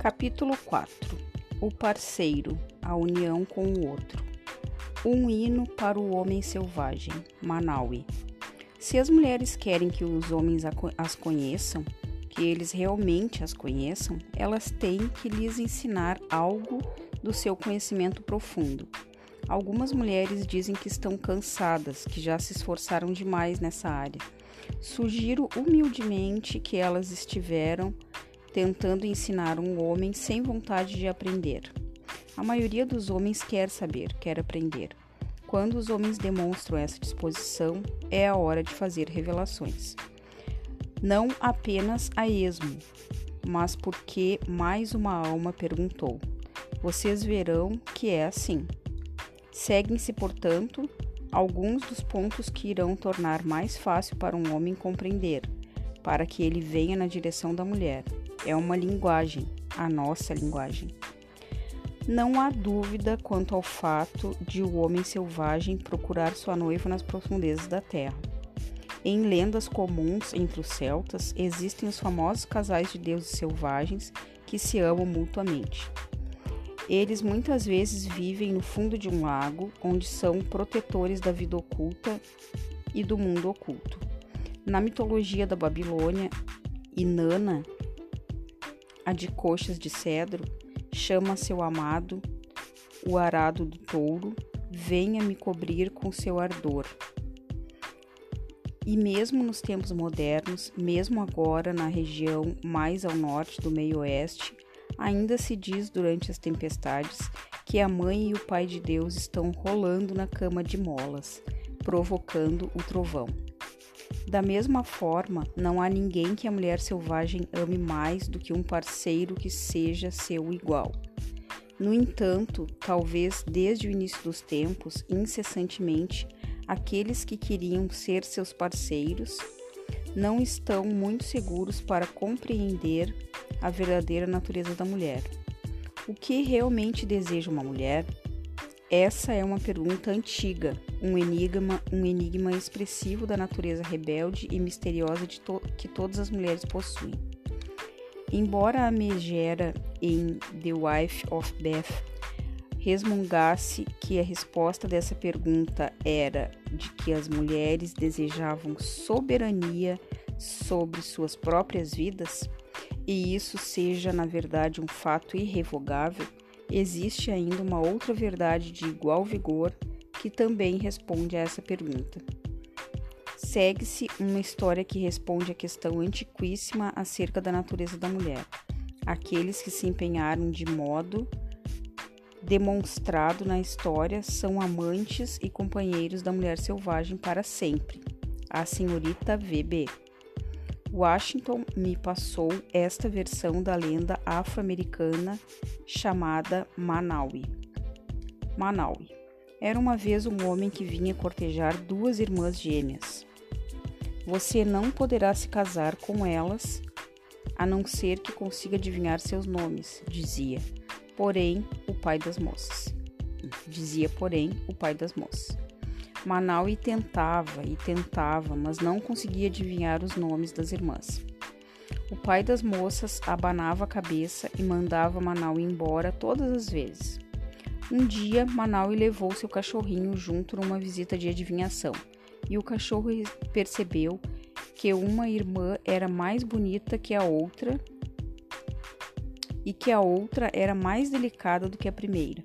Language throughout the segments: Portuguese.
Capítulo 4 O parceiro, a união com o outro. Um hino para o homem selvagem, Manaui. Se as mulheres querem que os homens as conheçam, que eles realmente as conheçam, elas têm que lhes ensinar algo do seu conhecimento profundo. Algumas mulheres dizem que estão cansadas, que já se esforçaram demais nessa área. Sugiro humildemente que elas estiveram tentando ensinar um homem sem vontade de aprender. A maioria dos homens quer saber, quer aprender. Quando os homens demonstram essa disposição, é a hora de fazer revelações. Não apenas a esmo, mas porque mais uma alma perguntou. Vocês verão que é assim. Seguem-se, portanto, alguns dos pontos que irão tornar mais fácil para um homem compreender, para que ele venha na direção da mulher é uma linguagem, a nossa linguagem. Não há dúvida quanto ao fato de o homem selvagem procurar sua noiva nas profundezas da terra. Em lendas comuns entre os celtas, existem os famosos casais de deuses selvagens que se amam mutuamente. Eles muitas vezes vivem no fundo de um lago, onde são protetores da vida oculta e do mundo oculto. Na mitologia da Babilônia, Inanna a de coxas de cedro, chama seu amado, o arado do touro, venha me cobrir com seu ardor. E mesmo nos tempos modernos, mesmo agora na região mais ao norte do meio-oeste, ainda se diz durante as tempestades que a mãe e o pai de Deus estão rolando na cama de molas, provocando o trovão. Da mesma forma, não há ninguém que a mulher selvagem ame mais do que um parceiro que seja seu igual. No entanto, talvez desde o início dos tempos, incessantemente, aqueles que queriam ser seus parceiros não estão muito seguros para compreender a verdadeira natureza da mulher. O que realmente deseja uma mulher? Essa é uma pergunta antiga, um enigma, um enigma expressivo da natureza rebelde e misteriosa to que todas as mulheres possuem. Embora a megera em The Wife of Beth resmungasse que a resposta dessa pergunta era de que as mulheres desejavam soberania sobre suas próprias vidas, e isso seja na verdade um fato irrevogável, existe ainda uma outra verdade de igual vigor que também responde a essa pergunta. Segue-se uma história que responde à questão antiquíssima acerca da natureza da mulher. Aqueles que se empenharam de modo demonstrado na história são amantes e companheiros da mulher selvagem para sempre. A senhorita VB. Washington me passou esta versão da lenda afro-americana chamada Manaui. Manaui. Era uma vez um homem que vinha cortejar duas irmãs gêmeas. Você não poderá se casar com elas a não ser que consiga adivinhar seus nomes, dizia. Porém, o pai das moças. Dizia, porém, o pai das moças. Manaui tentava e tentava, mas não conseguia adivinhar os nomes das irmãs. O pai das moças abanava a cabeça e mandava Manaui embora todas as vezes. Um dia, Manaui levou seu cachorrinho junto numa visita de adivinhação, e o cachorro percebeu que uma irmã era mais bonita que a outra e que a outra era mais delicada do que a primeira.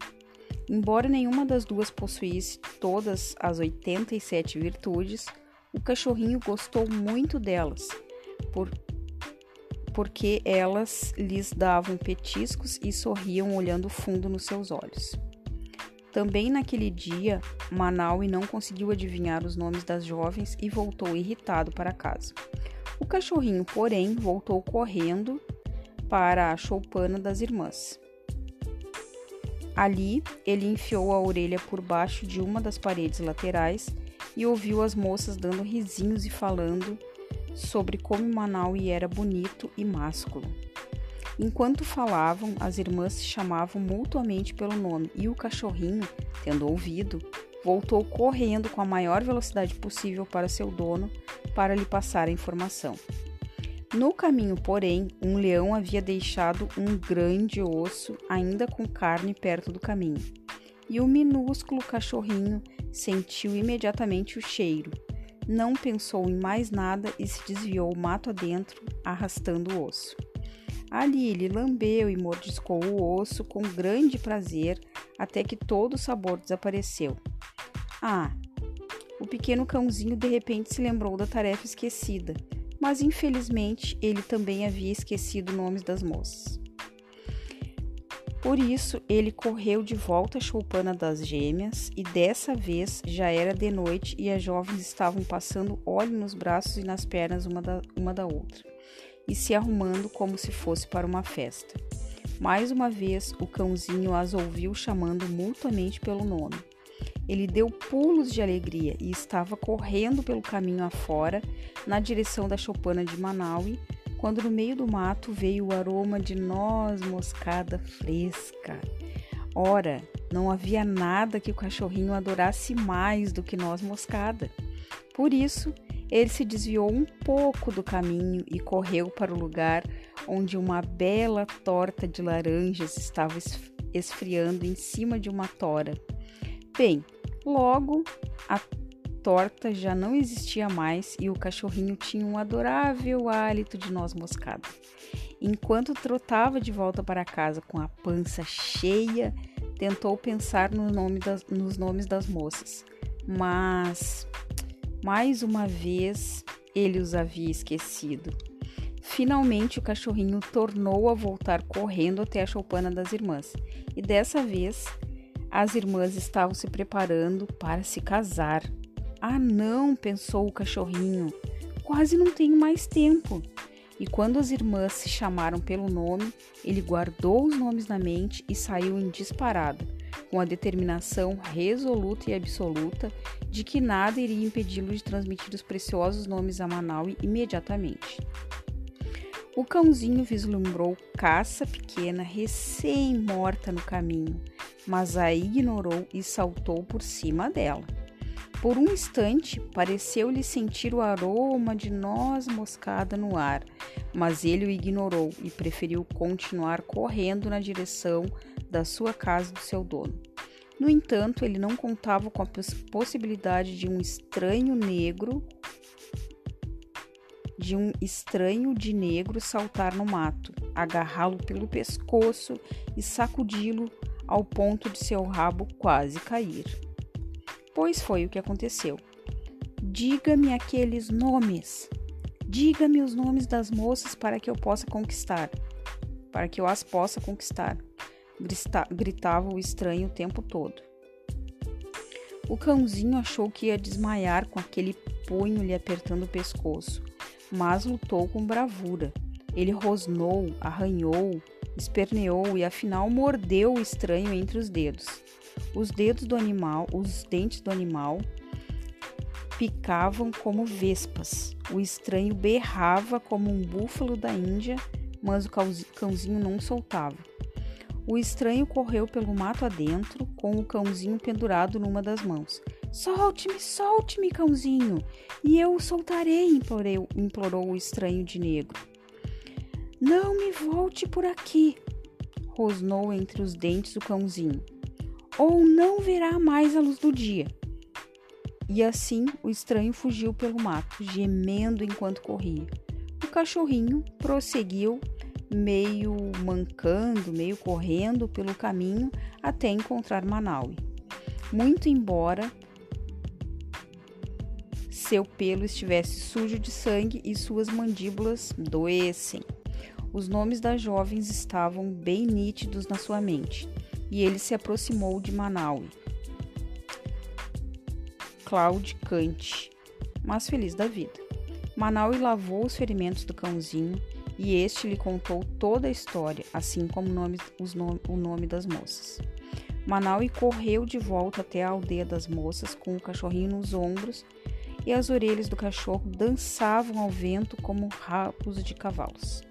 Embora nenhuma das duas possuísse todas as 87 virtudes, o cachorrinho gostou muito delas, por, porque elas lhes davam petiscos e sorriam olhando fundo nos seus olhos. Também naquele dia, Manaui não conseguiu adivinhar os nomes das jovens e voltou irritado para casa. O cachorrinho, porém, voltou correndo para a choupana das irmãs. Ali, ele enfiou a orelha por baixo de uma das paredes laterais e ouviu as moças dando risinhos e falando sobre como Manaui era bonito e másculo. Enquanto falavam, as irmãs se chamavam mutuamente pelo nome e o cachorrinho, tendo ouvido, voltou correndo com a maior velocidade possível para seu dono para lhe passar a informação. No caminho, porém, um leão havia deixado um grande osso, ainda com carne, perto do caminho. E o minúsculo cachorrinho sentiu imediatamente o cheiro. Não pensou em mais nada e se desviou mato adentro, arrastando o osso. Ali ele lambeu e mordiscou o osso com grande prazer até que todo o sabor desapareceu. Ah! O pequeno cãozinho de repente se lembrou da tarefa esquecida mas infelizmente ele também havia esquecido nomes das moças. Por isso, ele correu de volta à choupana das gêmeas e dessa vez já era de noite e as jovens estavam passando óleo nos braços e nas pernas uma da, uma da outra e se arrumando como se fosse para uma festa. Mais uma vez, o cãozinho as ouviu chamando mutuamente pelo nome. Ele deu pulos de alegria e estava correndo pelo caminho afora, na direção da choupana de Manaus, quando no meio do mato veio o aroma de noz moscada fresca. Ora, não havia nada que o cachorrinho adorasse mais do que noz moscada. Por isso, ele se desviou um pouco do caminho e correu para o lugar onde uma bela torta de laranjas estava esfriando em cima de uma tora. Bem, Logo, a torta já não existia mais e o cachorrinho tinha um adorável hálito de noz moscada. Enquanto trotava de volta para casa com a pança cheia, tentou pensar no nome das, nos nomes das moças, mas mais uma vez ele os havia esquecido. Finalmente, o cachorrinho tornou a voltar correndo até a choupana das irmãs e dessa vez as irmãs estavam se preparando para se casar. Ah, não, pensou o cachorrinho, quase não tenho mais tempo. E quando as irmãs se chamaram pelo nome, ele guardou os nomes na mente e saiu em disparada, com a determinação resoluta e absoluta de que nada iria impedi-lo de transmitir os preciosos nomes a Manaus imediatamente. O cãozinho vislumbrou caça pequena recém-morta no caminho, mas a ignorou e saltou por cima dela. Por um instante, pareceu-lhe sentir o aroma de noz moscada no ar, mas ele o ignorou e preferiu continuar correndo na direção da sua casa do seu dono. No entanto, ele não contava com a possibilidade de um estranho negro de um estranho de negro saltar no mato, agarrá-lo pelo pescoço e sacudi-lo ao ponto de seu rabo quase cair. Pois foi o que aconteceu. Diga-me aqueles nomes. Diga-me os nomes das moças para que eu possa conquistar. Para que eu as possa conquistar. Gritava o estranho o tempo todo. O cãozinho achou que ia desmaiar com aquele punho lhe apertando o pescoço mas lutou com bravura. Ele rosnou, arranhou, esperneou e afinal mordeu o estranho entre os dedos. Os dedos do animal, os dentes do animal picavam como vespas. O estranho berrava como um búfalo da Índia, mas o cãozinho não soltava. O estranho correu pelo mato adentro, com o cãozinho pendurado numa das mãos. Solte-me, solte-me, cãozinho, e eu o soltarei, implorou, implorou o estranho de negro. Não me volte por aqui, rosnou entre os dentes o cãozinho, ou não verá mais a luz do dia. E assim o estranho fugiu pelo mato, gemendo enquanto corria. O cachorrinho prosseguiu, meio mancando, meio correndo pelo caminho até encontrar Manaui. Muito embora seu pelo estivesse sujo de sangue e suas mandíbulas doessem. Os nomes das jovens estavam bem nítidos na sua mente, e ele se aproximou de Manaui. Claudicante, mas feliz da vida. Manaui lavou os ferimentos do cãozinho e este lhe contou toda a história, assim como nome, nom o nome das moças. Manaui correu de volta até a aldeia das moças com o cachorrinho nos ombros e as orelhas do cachorro dançavam ao vento como rabos de cavalos.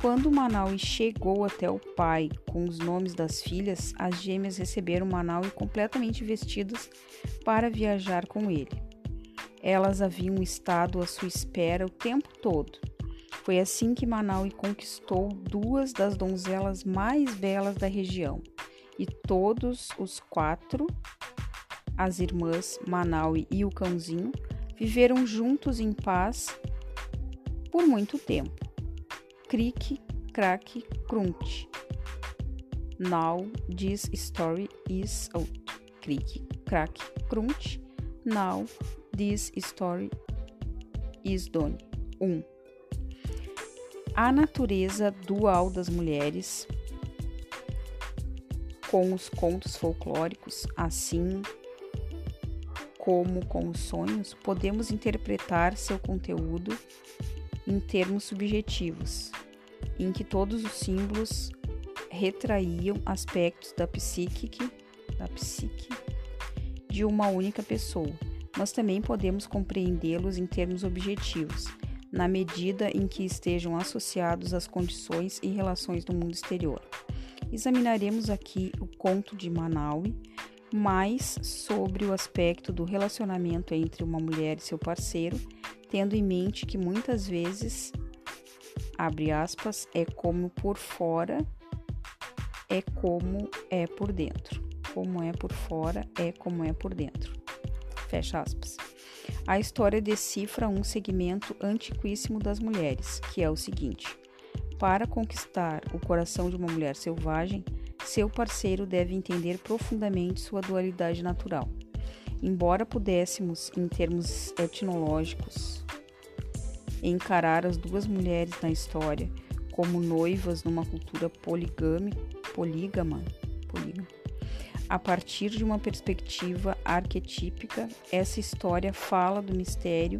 Quando Manaui chegou até o pai com os nomes das filhas, as gêmeas receberam Manaui completamente vestidas para viajar com ele. Elas haviam estado à sua espera o tempo todo. Foi assim que Manaus conquistou duas das donzelas mais belas da região, e todos os quatro, as irmãs Manaus e o cãozinho, viveram juntos em paz por muito tempo. Crick, crack, crunch. Now this story is out. Crick, crack, crunch. Now this story is done. 1. Um. A natureza dual das mulheres com os contos folclóricos, assim como com os sonhos, podemos interpretar seu conteúdo em termos subjetivos, em que todos os símbolos retraíam aspectos da psique, da psique de uma única pessoa, mas também podemos compreendê-los em termos objetivos, na medida em que estejam associados às condições e relações do mundo exterior. Examinaremos aqui o conto de Manaui, mais sobre o aspecto do relacionamento entre uma mulher e seu parceiro, tendo em mente que muitas vezes, abre aspas, é como por fora, é como é por dentro. Como é por fora, é como é por dentro. Fecha aspas. A história decifra um segmento antiquíssimo das mulheres, que é o seguinte: para conquistar o coração de uma mulher selvagem, seu parceiro deve entender profundamente sua dualidade natural. Embora pudéssemos, em termos etnológicos, encarar as duas mulheres na história como noivas numa cultura poligame, polígama, polígama, a partir de uma perspectiva arquetípica, essa história fala do mistério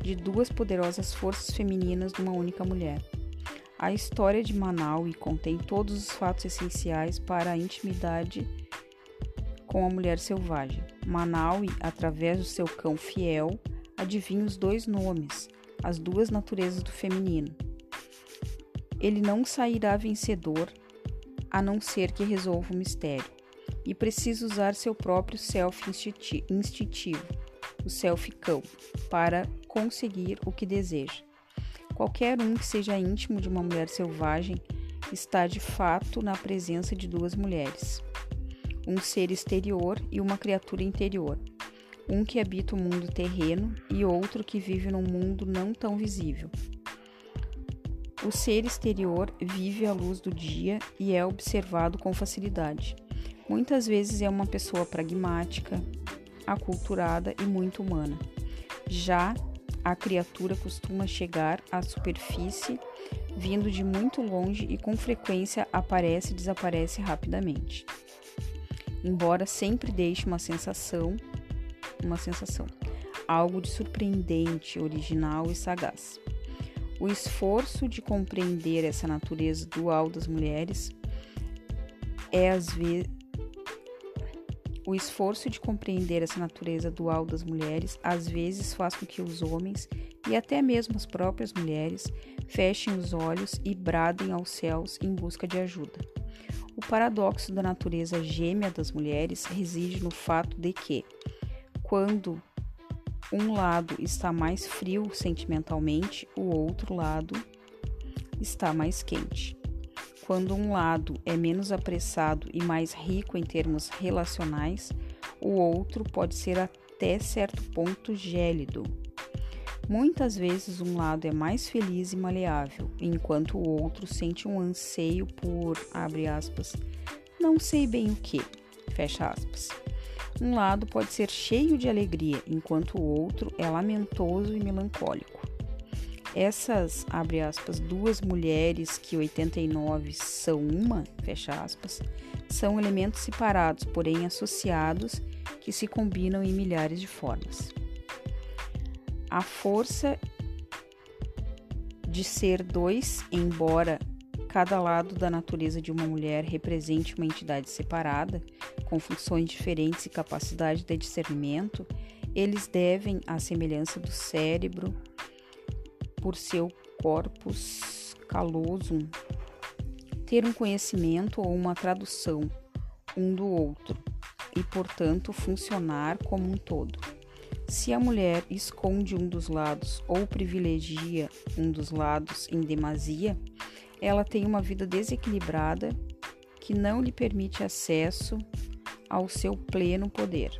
de duas poderosas forças femininas numa única mulher. A história de Manaus contém todos os fatos essenciais para a intimidade com a mulher selvagem. Manaus, através do seu cão fiel, adivinha os dois nomes, as duas naturezas do feminino. Ele não sairá vencedor a não ser que resolva o mistério, e precisa usar seu próprio self instintivo, o self cão, para conseguir o que deseja. Qualquer um que seja íntimo de uma mulher selvagem está de fato na presença de duas mulheres, um ser exterior e uma criatura interior, um que habita o mundo terreno e outro que vive num mundo não tão visível. O ser exterior vive à luz do dia e é observado com facilidade. Muitas vezes é uma pessoa pragmática, aculturada e muito humana. Já a criatura costuma chegar à superfície vindo de muito longe e com frequência aparece e desaparece rapidamente. Embora sempre deixe uma sensação, uma sensação, algo de surpreendente, original e sagaz. O esforço de compreender essa natureza dual das mulheres é às vezes o esforço de compreender essa natureza dual das mulheres às vezes faz com que os homens e até mesmo as próprias mulheres fechem os olhos e bradem aos céus em busca de ajuda. O paradoxo da natureza gêmea das mulheres reside no fato de que, quando um lado está mais frio sentimentalmente, o outro lado está mais quente. Quando um lado é menos apressado e mais rico em termos relacionais, o outro pode ser até certo ponto gélido. Muitas vezes um lado é mais feliz e maleável, enquanto o outro sente um anseio por, abre aspas, não sei bem o que, fecha aspas. Um lado pode ser cheio de alegria, enquanto o outro é lamentoso e melancólico essas, abre aspas, duas mulheres que 89 são uma, fecha aspas, são elementos separados, porém associados, que se combinam em milhares de formas. A força de ser dois, embora cada lado da natureza de uma mulher represente uma entidade separada, com funções diferentes e capacidade de discernimento, eles devem, à semelhança do cérebro, por seu corpus callosum, ter um conhecimento ou uma tradução um do outro e, portanto, funcionar como um todo. Se a mulher esconde um dos lados ou privilegia um dos lados em demasia, ela tem uma vida desequilibrada que não lhe permite acesso ao seu pleno poder.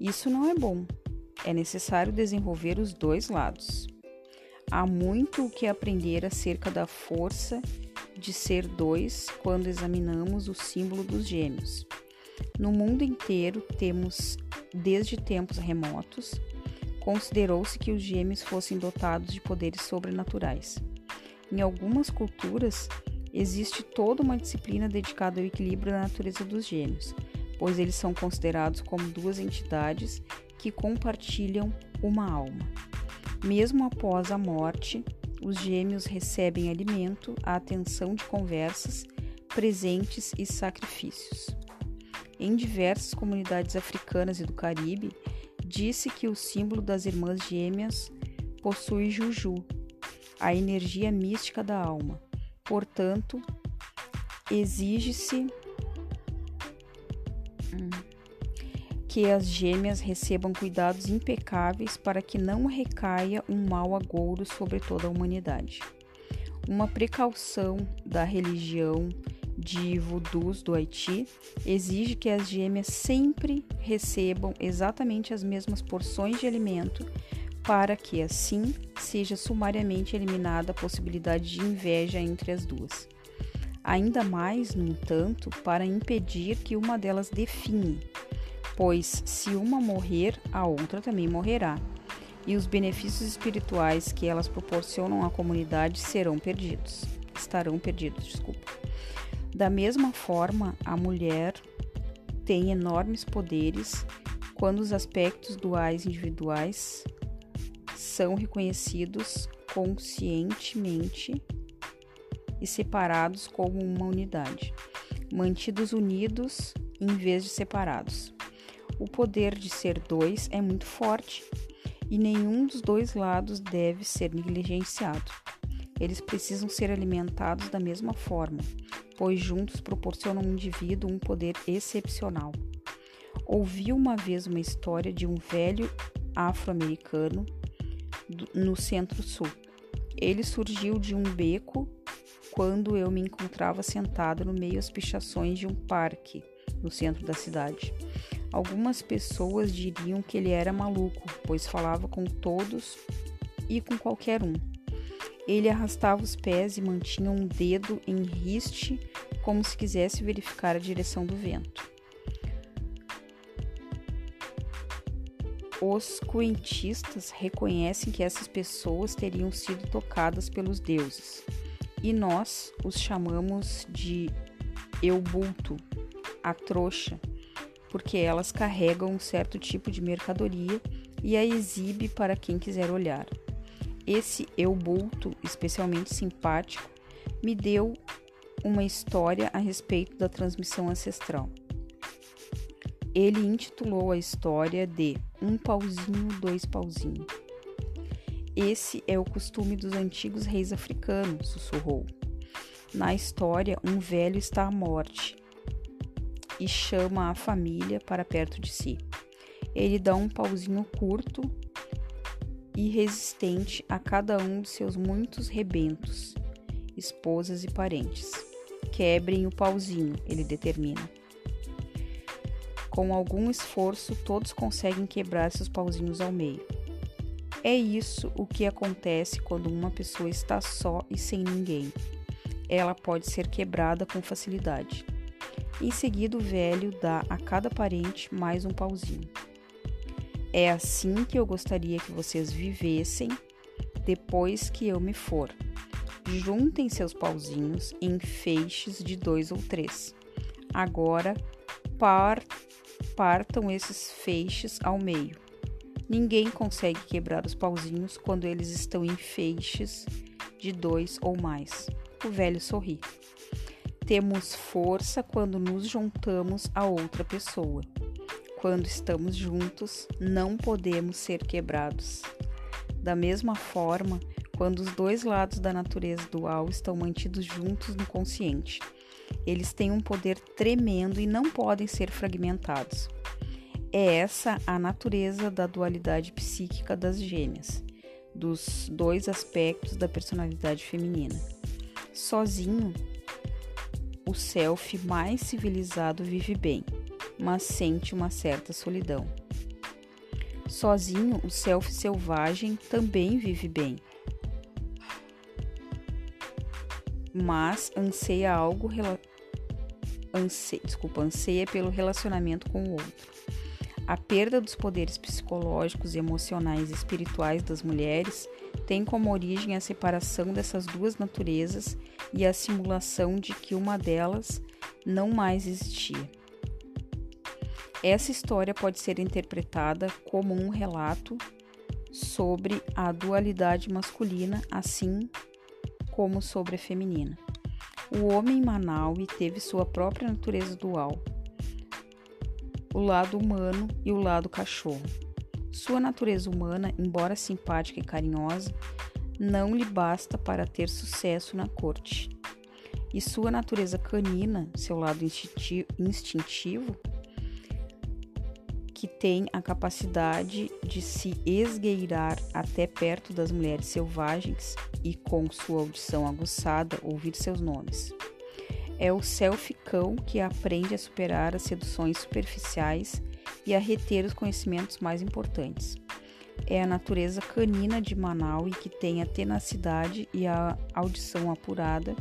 Isso não é bom. É necessário desenvolver os dois lados. Há muito o que aprender acerca da força de ser dois quando examinamos o símbolo dos gêmeos. No mundo inteiro temos, desde tempos remotos, considerou-se que os gêmeos fossem dotados de poderes sobrenaturais. Em algumas culturas, existe toda uma disciplina dedicada ao equilíbrio da natureza dos gêmeos, pois eles são considerados como duas entidades que compartilham uma alma. Mesmo após a morte, os gêmeos recebem alimento, a atenção de conversas, presentes e sacrifícios. Em diversas comunidades africanas e do Caribe, disse que o símbolo das irmãs gêmeas possui juju, a energia mística da alma. Portanto, exige-se que as gêmeas recebam cuidados impecáveis para que não recaia um mau agouro sobre toda a humanidade. Uma precaução da religião de voodoos do Haiti exige que as gêmeas sempre recebam exatamente as mesmas porções de alimento para que, assim, seja sumariamente eliminada a possibilidade de inveja entre as duas. Ainda mais, no entanto, para impedir que uma delas define pois se uma morrer, a outra também morrerá, e os benefícios espirituais que elas proporcionam à comunidade serão perdidos, estarão perdidos, desculpa. Da mesma forma, a mulher tem enormes poderes quando os aspectos duais individuais são reconhecidos conscientemente e separados como uma unidade, mantidos unidos em vez de separados. O poder de ser dois é muito forte e nenhum dos dois lados deve ser negligenciado. Eles precisam ser alimentados da mesma forma, pois juntos proporcionam ao indivíduo um poder excepcional. Ouvi uma vez uma história de um velho afro-americano no centro-sul. Ele surgiu de um beco quando eu me encontrava sentado no meio das pichações de um parque no centro da cidade. Algumas pessoas diriam que ele era maluco, pois falava com todos e com qualquer um. Ele arrastava os pés e mantinha um dedo em riste, como se quisesse verificar a direção do vento. Os quentistas reconhecem que essas pessoas teriam sido tocadas pelos deuses, e nós os chamamos de eubulto, a trouxa, porque elas carregam um certo tipo de mercadoria e a exibe para quem quiser olhar. Esse eubulto, especialmente simpático, me deu uma história a respeito da transmissão ancestral. Ele intitulou a história de Um Pauzinho, Dois Pauzinhos. Esse é o costume dos antigos reis africanos, sussurrou. Na história, um velho está à morte e chama a família para perto de si. Ele dá um pauzinho curto e resistente a cada um de seus muitos rebentos, esposas e parentes. Quebrem o pauzinho, ele determina. Com algum esforço, todos conseguem quebrar seus pauzinhos ao meio. É isso o que acontece quando uma pessoa está só e sem ninguém. Ela pode ser quebrada com facilidade. Em seguida, o velho dá a cada parente mais um pauzinho. É assim que eu gostaria que vocês vivessem depois que eu me for. Juntem seus pauzinhos em feixes de dois ou três. Agora, par partam esses feixes ao meio. Ninguém consegue quebrar os pauzinhos quando eles estão em feixes de dois ou mais. O velho sorri. Temos força quando nos juntamos a outra pessoa. Quando estamos juntos, não podemos ser quebrados. Da mesma forma, quando os dois lados da natureza dual estão mantidos juntos no consciente, eles têm um poder tremendo e não podem ser fragmentados. É essa a natureza da dualidade psíquica das gêmeas, dos dois aspectos da personalidade feminina. Sozinho, o self mais civilizado vive bem, mas sente uma certa solidão. Sozinho, o self selvagem também vive bem, mas anseia algo desculpa, anseia pelo relacionamento com o outro. A perda dos poderes psicológicos, emocionais e espirituais das mulheres tem como origem a separação dessas duas naturezas e a simulação de que uma delas não mais existia. Essa história pode ser interpretada como um relato sobre a dualidade masculina, assim como sobre a feminina. O homem Manaui teve sua própria natureza dual, o lado humano e o lado cachorro. Sua natureza humana, embora simpática e carinhosa, não lhe basta para ter sucesso na corte. E sua natureza canina, seu lado instintivo, que tem a capacidade de se esgueirar até perto das mulheres selvagens e, com sua audição aguçada, ouvir seus nomes. É o self-cão que aprende a superar as seduções superficiais e a reter os conhecimentos mais importantes. É a natureza canina de Manaus que tem a tenacidade e a audição apurada,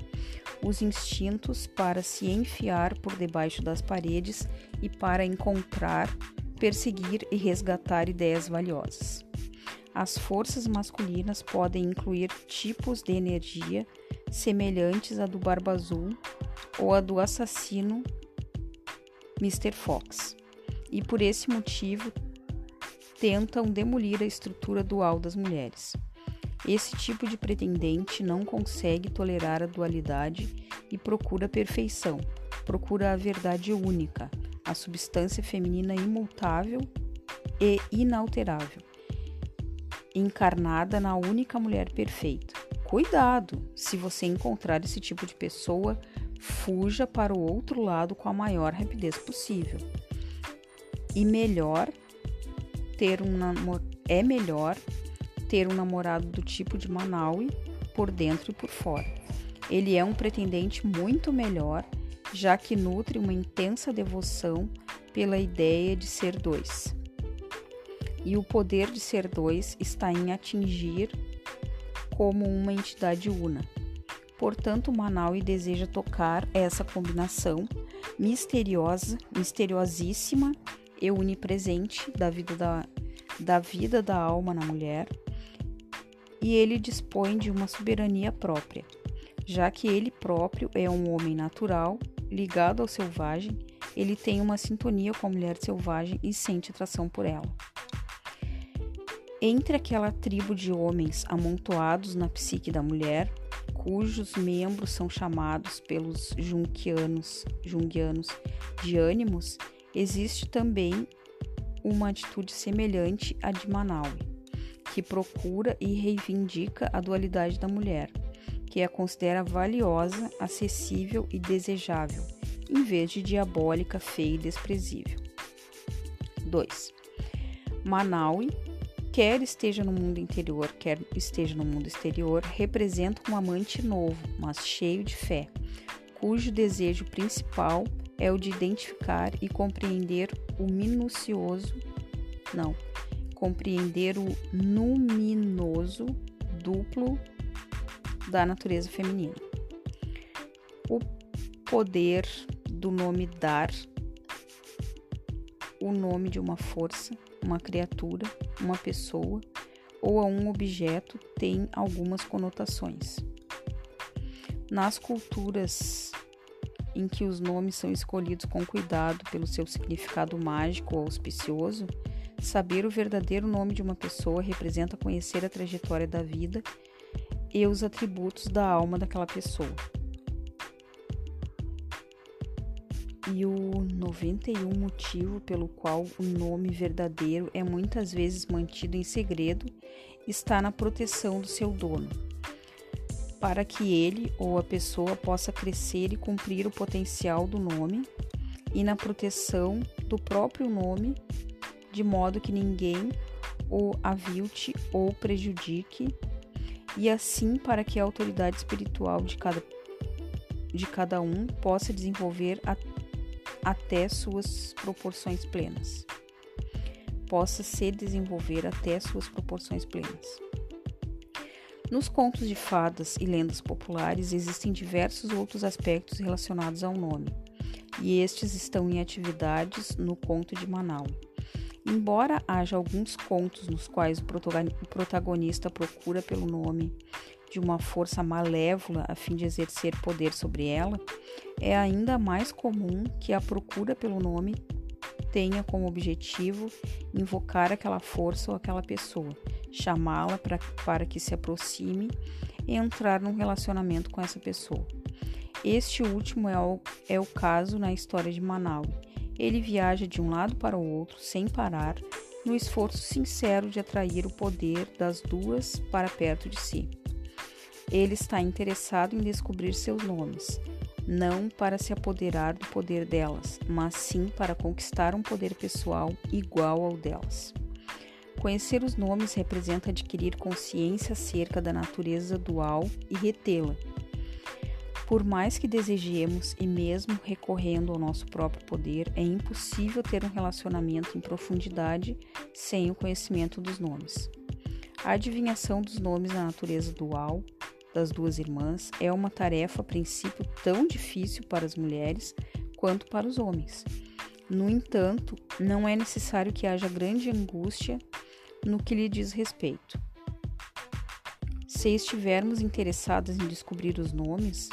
os instintos para se enfiar por debaixo das paredes e para encontrar perseguir e resgatar ideias valiosas. As forças masculinas podem incluir tipos de energia semelhantes à do Barba Azul ou à do assassino Mr. Fox, e por esse motivo tentam demolir a estrutura dual das mulheres. Esse tipo de pretendente não consegue tolerar a dualidade e procura a perfeição, procura a verdade única, a substância feminina imutável e inalterável, encarnada na única mulher perfeita. Cuidado! Se você encontrar esse tipo de pessoa, fuja para o outro lado com a maior rapidez possível. E melhor ter um é melhor ter um namorado do tipo de Manaui por dentro e por fora. Ele é um pretendente muito melhor já que nutre uma intensa devoção pela ideia de ser dois. E o poder de ser dois está em atingir como uma entidade una. Portanto, Manaui deseja tocar essa combinação misteriosa, misteriosíssima e onipresente da vida da, da vida da alma na mulher, e ele dispõe de uma soberania própria, já que ele próprio é um homem natural ligado ao selvagem, ele tem uma sintonia com a mulher selvagem e sente atração por ela. Entre aquela tribo de homens amontoados na psique da mulher, cujos membros são chamados pelos jungianos, jungianos de ânimos, existe também uma atitude semelhante à de Manaui, que procura e reivindica a dualidade da mulher que a considera valiosa, acessível e desejável, em vez de diabólica, feia e desprezível. 2. Manaui, quer esteja no mundo interior, quer esteja no mundo exterior, representa um amante novo, mas cheio de fé, cujo desejo principal é o de identificar e compreender o minucioso, não, compreender o luminoso duplo da natureza feminina. O poder do nome dar, o nome de uma força, uma criatura, uma pessoa ou a um objeto tem algumas conotações. Nas culturas em que os nomes são escolhidos com cuidado pelo seu significado mágico ou auspicioso, saber o verdadeiro nome de uma pessoa representa conhecer a trajetória da vida e os atributos da alma daquela pessoa. E o 91 motivo pelo qual o nome verdadeiro é muitas vezes mantido em segredo está na proteção do seu dono, para que ele ou a pessoa possa crescer e cumprir o potencial do nome, e na proteção do próprio nome de modo que ninguém o avilte ou prejudique, e assim para que a autoridade espiritual de cada, de cada um possa desenvolver a, até suas proporções plenas. Possa se desenvolver até suas proporções plenas. Nos contos de fadas e lendas populares existem diversos outros aspectos relacionados ao nome, e estes estão em atividades no conto de Manaus. Embora haja alguns contos nos quais o protagonista procura pelo nome de uma força malévola a fim de exercer poder sobre ela, é ainda mais comum que a procura pelo nome tenha como objetivo invocar aquela força ou aquela pessoa, chamá-la para que se aproxime e entrar num relacionamento com essa pessoa. Este último é o, é o caso na história de Manaus ele viaja de um lado para o outro sem parar, no esforço sincero de atrair o poder das duas para perto de si. Ele está interessado em descobrir seus nomes, não para se apoderar do poder delas, mas sim para conquistar um poder pessoal igual ao delas. Conhecer os nomes representa adquirir consciência acerca da natureza dual e retê-la por mais que desejemos e mesmo recorrendo ao nosso próprio poder, é impossível ter um relacionamento em profundidade sem o conhecimento dos nomes. A adivinhação dos nomes na natureza dual das duas irmãs é uma tarefa a princípio tão difícil para as mulheres quanto para os homens. No entanto, não é necessário que haja grande angústia no que lhe diz respeito. Se estivermos interessados em descobrir os nomes,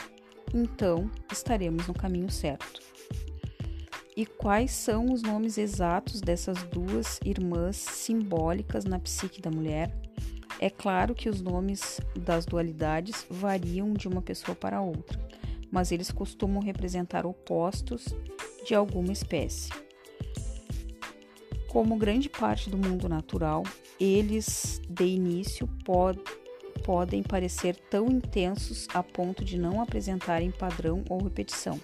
então estaremos no caminho certo. E quais são os nomes exatos dessas duas irmãs simbólicas na psique da mulher? É claro que os nomes das dualidades variam de uma pessoa para outra, mas eles costumam representar opostos de alguma espécie. Como grande parte do mundo natural, eles de início podem podem parecer tão intensos a ponto de não apresentarem padrão ou repetição.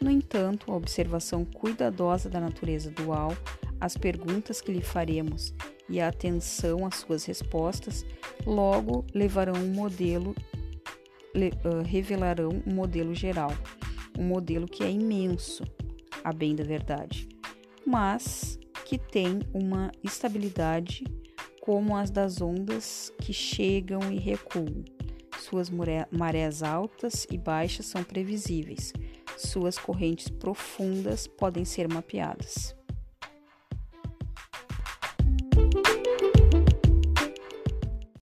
No entanto, a observação cuidadosa da natureza dual, as perguntas que lhe faremos e a atenção às suas respostas logo levarão um modelo, uh, revelarão um modelo geral, um modelo que é imenso, a bem da verdade, mas que tem uma estabilidade como as das ondas que chegam e recuam. Suas marés altas e baixas são previsíveis, suas correntes profundas podem ser mapeadas.